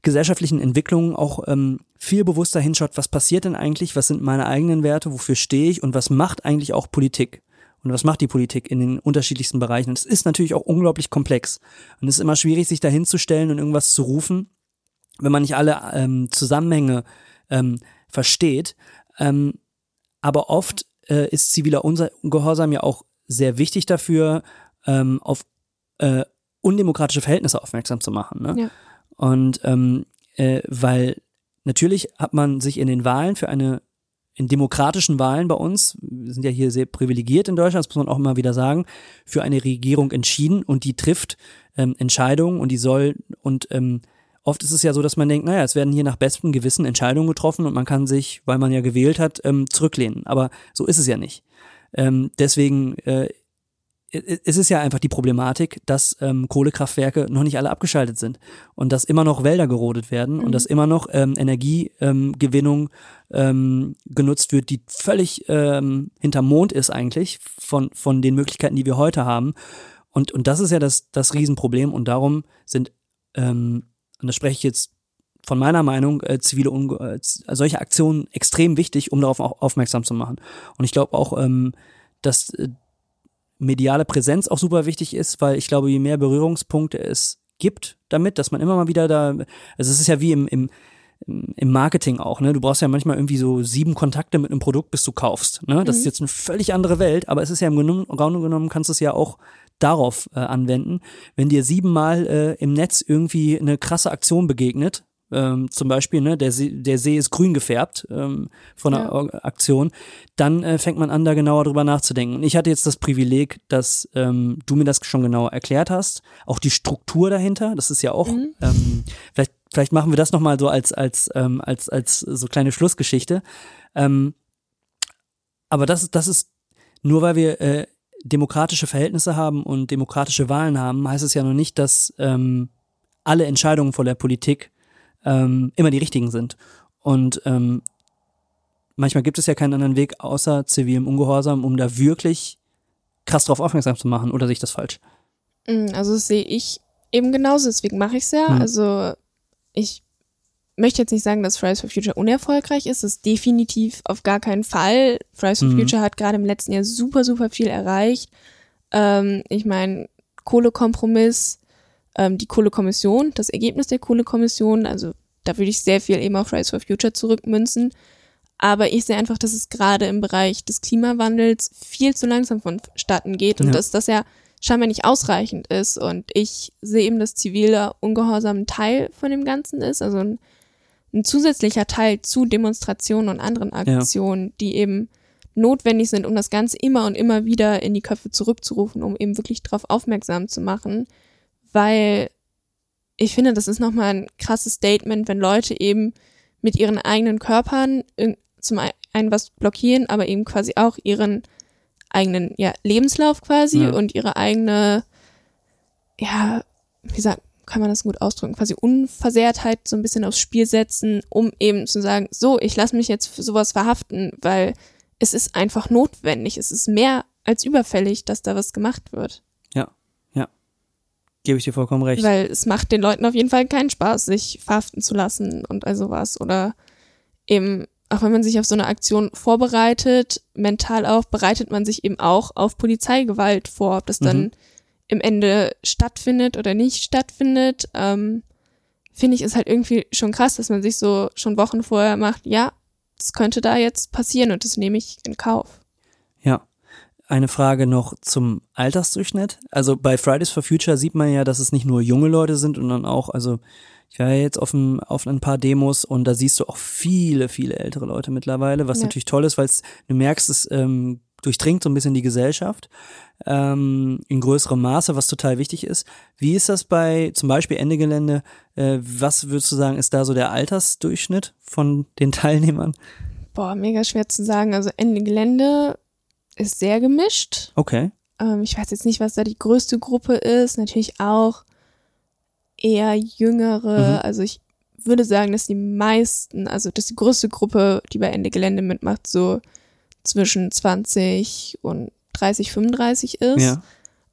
gesellschaftlichen Entwicklungen auch ähm, viel bewusster hinschaut, was passiert denn eigentlich, was sind meine eigenen Werte, wofür stehe ich und was macht eigentlich auch Politik. Und was macht die Politik in den unterschiedlichsten Bereichen? Und es ist natürlich auch unglaublich komplex. Und es ist immer schwierig, sich da hinzustellen und irgendwas zu rufen, wenn man nicht alle ähm, Zusammenhänge ähm, versteht. Ähm, aber oft äh, ist ziviler Ungehorsam ja auch sehr wichtig dafür, ähm, auf äh, undemokratische Verhältnisse aufmerksam zu machen. Ne? Ja. Und ähm, äh, weil natürlich hat man sich in den Wahlen für eine in demokratischen Wahlen bei uns, wir sind ja hier sehr privilegiert in Deutschland, das muss man auch immer wieder sagen, für eine Regierung entschieden und die trifft ähm, Entscheidungen und die soll und ähm, oft ist es ja so, dass man denkt, naja, es werden hier nach bestem Gewissen Entscheidungen getroffen und man kann sich, weil man ja gewählt hat, ähm, zurücklehnen. Aber so ist es ja nicht. Ähm, deswegen äh, es ist ja einfach die Problematik, dass ähm, Kohlekraftwerke noch nicht alle abgeschaltet sind und dass immer noch Wälder gerodet werden mhm. und dass immer noch ähm, Energiegewinnung ähm, genutzt wird, die völlig ähm, hinterm Mond ist eigentlich von, von den Möglichkeiten, die wir heute haben. Und, und das ist ja das, das Riesenproblem und darum sind ähm, und das spreche ich jetzt von meiner Meinung, äh, zivile Unge äh, solche Aktionen extrem wichtig, um darauf auch aufmerksam zu machen. Und ich glaube auch, ähm, dass äh, mediale Präsenz auch super wichtig ist, weil ich glaube, je mehr Berührungspunkte es gibt damit, dass man immer mal wieder da, also es ist ja wie im, im im Marketing auch, ne? Du brauchst ja manchmal irgendwie so sieben Kontakte mit einem Produkt, bis du kaufst. Ne? Das Mhm. ist jetzt eine völlig andere Welt, aber es ist ja im Grunde genommen, kannst du es ja auch darauf äh, anwenden. Wenn dir siebenmal äh, im Netz irgendwie eine krasse Aktion begegnet, ähm, zum Beispiel, ne, der See, der See ist grün gefärbt ähm, von einer Ja. Aktion, dann äh, fängt man an, da genauer drüber nachzudenken. Und ich hatte jetzt das Privileg, dass ähm, du mir das schon genauer erklärt hast, auch die Struktur dahinter, das ist ja auch, Mhm. ähm, vielleicht, vielleicht machen wir das nochmal so als, als, ähm, als, als so kleine Schlussgeschichte. Ähm, aber das, ist- das ist, nur weil wir äh, demokratische Verhältnisse haben und demokratische Wahlen haben, heißt es ja noch nicht, dass ähm, alle Entscheidungen von der Politik ähm, immer die richtigen sind. Und ähm, manchmal gibt es ja keinen anderen Weg außer zivilem Ungehorsam, um da wirklich krass drauf aufmerksam zu machen. Oder sehe ich das falsch? Mm, Also das sehe ich eben genauso, deswegen mache ich es ja. Mhm. Also ich möchte jetzt nicht sagen, dass Fridays for Future unerfolgreich ist. Das ist definitiv auf gar keinen Fall. Fridays for Mhm. Future hat gerade im letzten Jahr super, super viel erreicht. Ähm, ich meine, Kohlekompromiss, ähm, die Kohlekommission, das Ergebnis der Kohlekommission, also da würde ich sehr viel eben auf Fridays for Future zurückmünzen. Aber ich sehe einfach, dass es gerade im Bereich des Klimawandels viel zu langsam vonstatten geht und Ja. dass das ja scheinbar nicht ausreichend ist. Und ich sehe eben, dass ziviler Ungehorsam ein Teil von dem Ganzen ist, also ein, ein zusätzlicher Teil zu Demonstrationen und anderen Aktionen, die eben notwendig sind, um das Ganze immer und immer wieder in die Köpfe zurückzurufen, um eben wirklich darauf aufmerksam zu machen, weil ich finde, das ist nochmal ein krasses Statement, wenn Leute eben mit ihren eigenen Körpern zum ein- einen was blockieren, aber eben quasi auch ihren eigenen ja, Lebenslauf quasi Ja. und ihre eigene, ja, wie sagt, kann man das gut ausdrücken, quasi Unversehrtheit so ein bisschen aufs Spiel setzen, um eben zu sagen, so, ich lasse mich jetzt für sowas verhaften, weil es ist einfach notwendig, es ist mehr als überfällig, dass da was gemacht wird. Gebe ich dir vollkommen recht. Weil es macht den Leuten auf jeden Fall keinen Spaß, sich verhaften zu lassen und all sowas. Oder eben, auch wenn man sich auf so eine Aktion vorbereitet, mental auch, bereitet man sich eben auch auf Polizeigewalt vor, ob das dann Mhm. im Ende stattfindet oder nicht stattfindet. Ähm, Finde ich ist halt irgendwie schon krass, dass man sich so schon Wochen vorher macht, ja, das könnte da jetzt passieren und das nehme ich in Kauf. Eine Frage noch zum Altersdurchschnitt. Also bei Fridays for Future sieht man ja, dass es nicht nur junge Leute sind, sondern auch, also ich war ja jetzt auf ein, auf ein paar Demos und da siehst du auch viele, viele ältere Leute mittlerweile, was Ja. natürlich toll ist, weil du merkst, es ähm, durchdringt so ein bisschen die Gesellschaft ähm, in größerem Maße, was total wichtig ist. Wie ist das bei zum Beispiel Ende Gelände? Äh, was würdest du sagen, ist da so der Altersdurchschnitt von den *laughs* Teilnehmern? Boah, mega schwer zu sagen. Also Ende Gelände ist sehr gemischt. Okay. Ähm, ich weiß jetzt nicht, was da die größte Gruppe ist. Natürlich auch eher jüngere. Mhm. Also ich würde sagen, dass die meisten, also dass die größte Gruppe, die bei Ende Gelände mitmacht, so zwischen 20 und 30, 35 ist. Ja.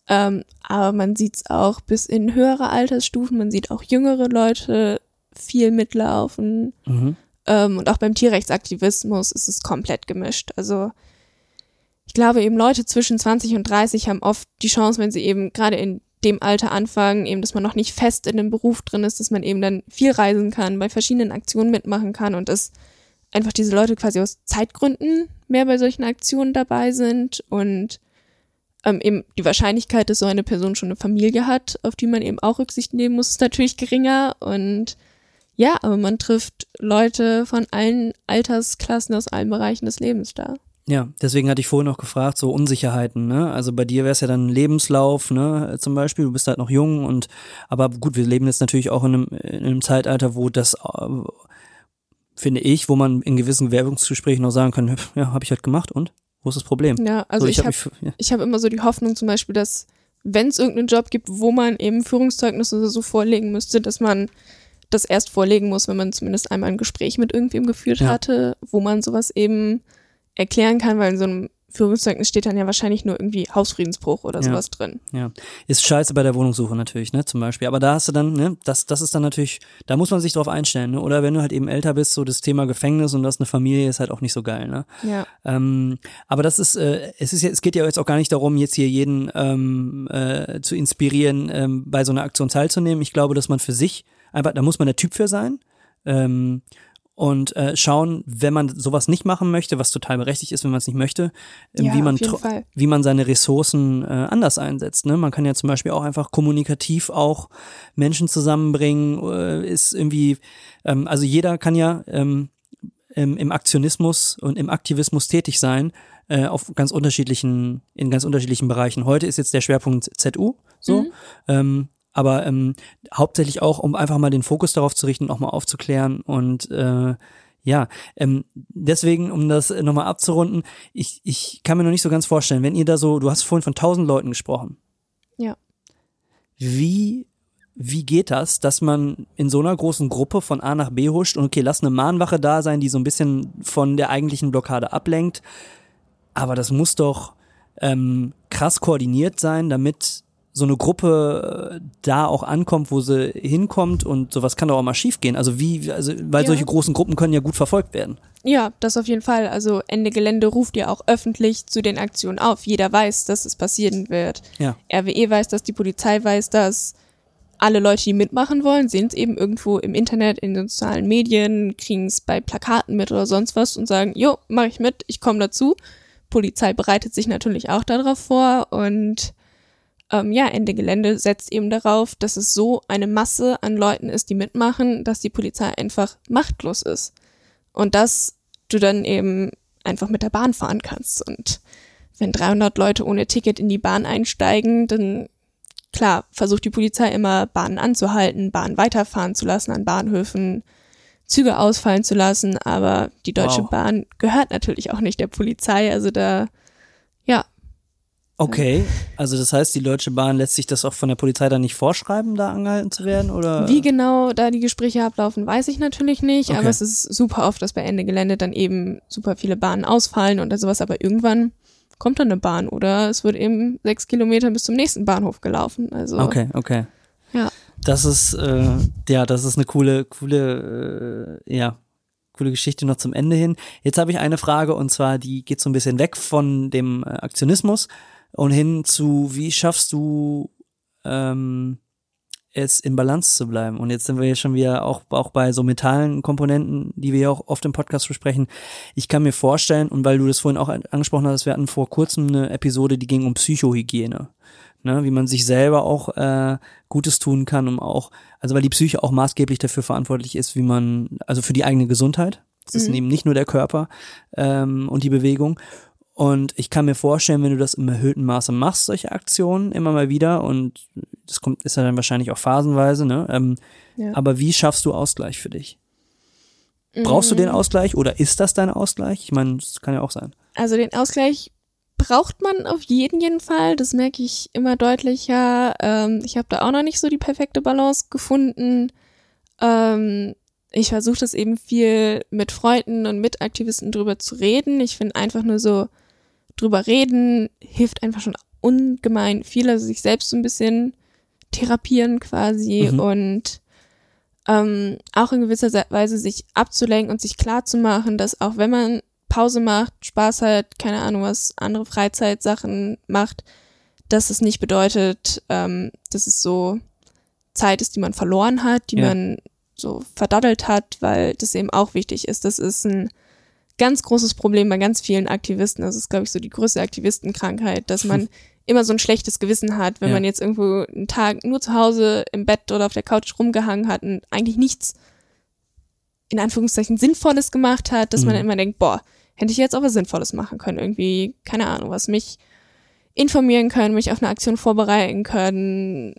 Ähm, aber man sieht es auch bis in höhere Altersstufen. Man sieht auch jüngere Leute viel mitlaufen. Mhm. Ähm, und auch beim Tierrechtsaktivismus ist es komplett gemischt. Also ich glaube eben Leute zwischen 20 und 30 haben oft die Chance, wenn sie eben gerade in dem Alter anfangen, eben, dass man noch nicht fest in dem Beruf drin ist, dass man eben dann viel reisen kann, bei verschiedenen Aktionen mitmachen kann und dass einfach diese Leute quasi aus Zeitgründen mehr bei solchen Aktionen dabei sind und ähm, eben die Wahrscheinlichkeit, dass so eine Person schon eine Familie hat, auf die man eben auch Rücksicht nehmen muss, ist natürlich geringer und ja, aber man trifft Leute von allen Altersklassen aus allen Bereichen des Lebens da. Ja, deswegen hatte ich vorhin noch gefragt, so Unsicherheiten, ne? Also bei dir wäre es ja dann ein Lebenslauf, ne, zum Beispiel, du bist halt noch jung und aber gut, wir leben jetzt natürlich auch in einem, in einem Zeitalter, wo das äh, finde ich, wo man in gewissen Werbungsgesprächen auch sagen kann, ja, habe ich halt gemacht und wo ist das Problem? Ja, also so, ich, hab habe mich, ja, ich hab immer so die Hoffnung zum Beispiel, dass wenn es irgendeinen Job gibt, wo man eben Führungszeugnisse oder so vorlegen müsste, dass man das erst vorlegen muss, wenn man zumindest einmal ein Gespräch mit irgendwem geführt Ja. hatte, wo man sowas eben erklären kann, weil in so einem Führungszeugnis steht dann ja wahrscheinlich nur irgendwie Hausfriedensbruch oder Ja. sowas drin. ja. Ist scheiße bei der Wohnungssuche natürlich, ne, zum Beispiel. Aber da hast du dann, ne, das, das ist dann natürlich, da muss man sich drauf einstellen, ne? Oder wenn du halt eben älter bist, so das Thema Gefängnis und das eine Familie ist halt auch nicht so geil, ne? Ja. Ähm, aber das ist, äh, es ist ja, es geht ja jetzt auch gar nicht darum, jetzt hier jeden ähm, äh, zu inspirieren, ähm, bei so einer Aktion teilzunehmen. Ich glaube, dass man für sich einfach, da muss man der Typ für sein. Ähm, und äh, schauen, wenn man sowas nicht machen möchte, was total berechtigt ist, wenn man es nicht möchte, äh, Ja, wie man wie man seine Ressourcen äh, anders einsetzt. Ne? Man kann ja zum Beispiel auch einfach kommunikativ auch Menschen zusammenbringen, äh, ist irgendwie, ähm, also jeder kann ja ähm, im, im Aktionismus und im Aktivismus tätig sein äh, auf ganz unterschiedlichen, in ganz unterschiedlichen Bereichen. Heute ist jetzt der Schwerpunkt ZU, so. Ähm, aber ähm, hauptsächlich auch, um einfach mal den Fokus darauf zu richten, auch mal aufzuklären und äh, ja, ähm, deswegen, um das nochmal abzurunden, ich, ich kann mir noch nicht so ganz vorstellen, wenn ihr da so, du hast vorhin von tausend Leuten gesprochen. Ja. Wie, wie geht das, dass man in so einer großen Gruppe von A nach B huscht und okay, lass eine Mahnwache da sein, die so ein bisschen von der eigentlichen Blockade ablenkt, aber das muss doch ähm, krass koordiniert sein, damit so eine Gruppe äh, da auch ankommt, wo sie hinkommt und sowas kann doch auch mal schiefgehen. Also wie, also weil Ja. solche großen Gruppen können ja gut verfolgt werden. Ja, das auf jeden Fall. Also Ende Gelände ruft ja auch öffentlich zu den Aktionen auf. Jeder weiß, dass es passieren wird. Ja. RWE weiß das, die Polizei weiß das. Alle Leute, die mitmachen wollen, sehen es eben irgendwo im Internet, in den sozialen Medien, kriegen es bei Plakaten mit oder sonst was und sagen, jo, mach ich mit, ich komme dazu. Polizei bereitet sich natürlich auch darauf vor und ähm, ja, Ende Gelände setzt eben darauf, dass es so eine Masse an Leuten ist, die mitmachen, dass die Polizei einfach machtlos ist. Und dass du dann eben einfach mit der Bahn fahren kannst. Und wenn 300 Leute ohne Ticket in die Bahn einsteigen, dann klar, versucht die Polizei immer Bahnen anzuhalten, Bahnen weiterfahren zu lassen an Bahnhöfen, Züge ausfallen zu lassen, aber die Deutsche Wow. Bahn gehört natürlich auch nicht der Polizei, also da, Okay, also das heißt, die Deutsche Bahn lässt sich das auch von der Polizei dann nicht vorschreiben, da angehalten zu werden, oder? Wie genau da die Gespräche ablaufen, weiß ich natürlich nicht, Okay. aber es ist super oft, dass bei Ende Gelände dann eben super viele Bahnen ausfallen und sowas, aber irgendwann kommt dann eine Bahn oder es wird eben sechs Kilometer bis zum nächsten Bahnhof gelaufen. Also Okay, okay. ja. Das ist, äh, ja, das ist eine coole, coole, äh, ja, coole Geschichte noch zum Ende hin. Jetzt habe ich eine Frage und zwar, die geht so ein bisschen weg von dem äh, Aktionismus und hin zu, wie schaffst du ähm, es in Balance zu bleiben? Und jetzt sind wir ja schon wieder auch, auch bei so mentalen Komponenten, die wir ja auch oft im Podcast besprechen. Ich kann mir vorstellen, und weil du das vorhin auch an- angesprochen hast, wir hatten vor kurzem eine Episode, die ging um Psychohygiene ne, wie man sich selber auch äh, Gutes tun kann, um auch, also weil die Psyche auch maßgeblich dafür verantwortlich ist, wie man, also für die eigene Gesundheit. Es ist Mhm. eben nicht nur der Körper ähm, und die Bewegung. Und ich kann mir vorstellen, wenn du das im erhöhten Maße machst, solche Aktionen immer mal wieder, und das kommt, ist ja dann wahrscheinlich auch phasenweise, ne? Ähm, Ja. Aber wie schaffst du Ausgleich für dich? Brauchst du den Ausgleich oder ist das dein Ausgleich? Ich meine, das kann ja auch sein. Also den Ausgleich braucht man auf jeden, jeden Fall. Das merke ich immer deutlicher. Ähm, ich habe da auch noch nicht so die perfekte Balance gefunden. Ähm, ich versuche das eben viel mit Freunden und Mitaktivisten drüber zu reden. Ich finde einfach nur so drüber reden hilft einfach schon ungemein viel, also sich selbst so ein bisschen therapieren quasi Mhm. und ähm, auch in gewisser Se- Weise sich abzulenken und sich klar zu machen, dass auch wenn man Pause macht, Spaß hat, keine Ahnung was, andere Freizeitsachen macht, dass es nicht bedeutet, ähm, dass es so Zeit ist, die man verloren hat, die Ja. man so verdaddelt hat, weil das eben auch wichtig ist. Das ist ein ganz großes Problem bei ganz vielen Aktivisten. Das ist, glaube ich, so die größte Aktivistenkrankheit, dass man *laughs* immer so ein schlechtes Gewissen hat, wenn Ja. man jetzt irgendwo einen Tag nur zu Hause im Bett oder auf der Couch rumgehangen hat und eigentlich nichts in Anführungszeichen Sinnvolles gemacht hat, dass man Mhm. immer denkt, boah, hätte ich jetzt auch was Sinnvolles machen können. Irgendwie, keine Ahnung, was mich informieren können, mich auf eine Aktion vorbereiten können,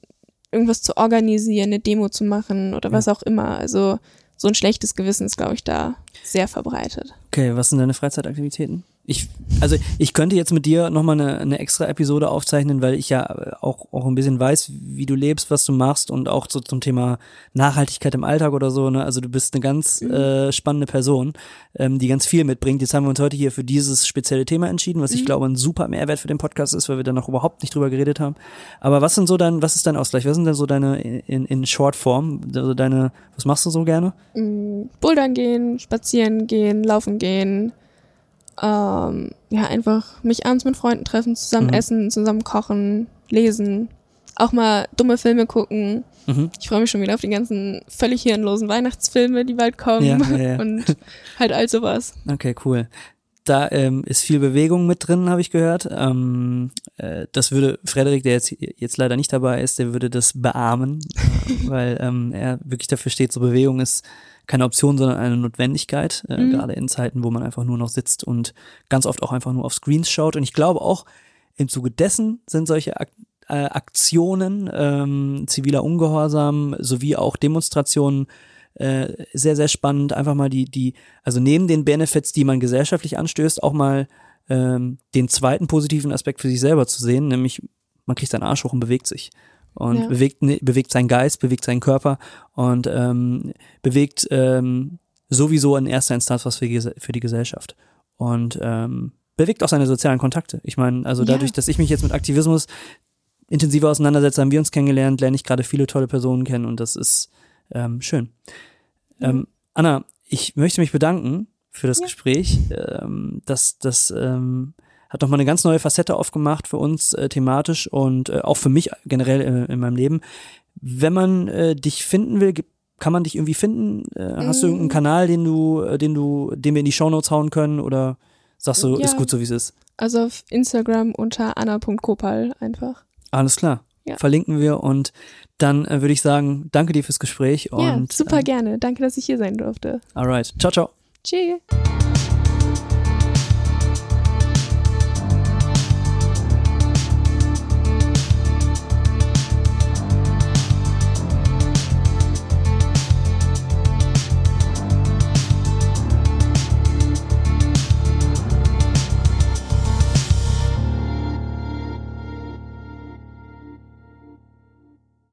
irgendwas zu organisieren, eine Demo zu machen oder was auch immer. Also so ein schlechtes Gewissen ist, glaube ich, da sehr verbreitet. Okay, was sind deine Freizeitaktivitäten? Ich, also ich könnte jetzt mit dir nochmal eine, eine extra Episode aufzeichnen, weil ich ja auch, auch ein bisschen weiß, wie du lebst, was du machst und auch so zum Thema Nachhaltigkeit im Alltag oder so. Ne? Also du bist eine ganz äh, spannende Person, ähm, die ganz viel mitbringt. Jetzt haben wir uns heute hier für dieses spezielle Thema entschieden, was ich glaube ein super Mehrwert für den Podcast ist, weil wir da noch überhaupt nicht drüber geredet haben. Aber was sind so dein, was ist dein Ausgleich? Was sind denn so deine in, in Shortform, also deine, was machst du so gerne? Mm, Bouldern gehen, spazieren gehen, laufen gehen. Ähm, ja, einfach mich abends mit Freunden treffen, zusammen Mhm. essen, zusammen kochen, lesen. auch mal dumme Filme gucken. Mhm. Ich freue mich schon wieder auf die ganzen völlig hirnlosen Weihnachtsfilme, die bald kommen. Ja, ja, ja. *laughs* Und halt all sowas. Okay, cool. Da ähm, ist viel Bewegung mit drin, habe ich gehört. Ähm, äh, das würde Frederik, der jetzt, jetzt leider nicht dabei ist, der würde das beahmen, *laughs* weil ähm, er wirklich dafür steht, so Bewegung ist keine Option, sondern eine Notwendigkeit, äh, Mhm. gerade in Zeiten, wo man einfach nur noch sitzt und ganz oft auch einfach nur auf Screens schaut. Und ich glaube auch, im Zuge dessen sind solche Ak äh, Aktionen, ähm, ziviler Ungehorsam sowie auch Demonstrationen äh, sehr, sehr spannend, einfach mal die, die, also neben den Benefits, die man gesellschaftlich anstößt, auch mal ähm, den zweiten positiven Aspekt für sich selber zu sehen, nämlich man kriegt seinen Arsch hoch und bewegt sich. Und Ja. bewegt, bewegt seinen Geist, bewegt seinen Körper und ähm, bewegt ähm, sowieso in erster Instanz was für für die Gesellschaft. Und ähm, bewegt auch seine sozialen Kontakte. Ich meine, also Ja. dadurch, dass ich mich jetzt mit Aktivismus intensiver auseinandersetze, haben wir uns kennengelernt, lerne ich gerade viele tolle Personen kennen und das ist ähm, schön. Ähm, Anna, ich möchte mich bedanken für das Ja. Gespräch. Ähm, das das ähm, hat nochmal eine ganz neue Facette aufgemacht für uns äh, thematisch und äh, auch für mich generell äh, in meinem Leben. Wenn man äh, dich finden will, kann man dich irgendwie finden? Äh, hast du Mm. irgendeinen Kanal, den du, äh, den du, den wir in die Shownotes hauen können oder sagst du, Ja. ist gut so wie es ist? Also auf Instagram unter anna.kopal einfach. Alles klar. Ja. Verlinken wir und dann äh, würde ich sagen, danke dir fürs Gespräch ja, und super äh, gerne. Danke, dass ich hier sein durfte. alright. Ciao, ciao. Tschüss.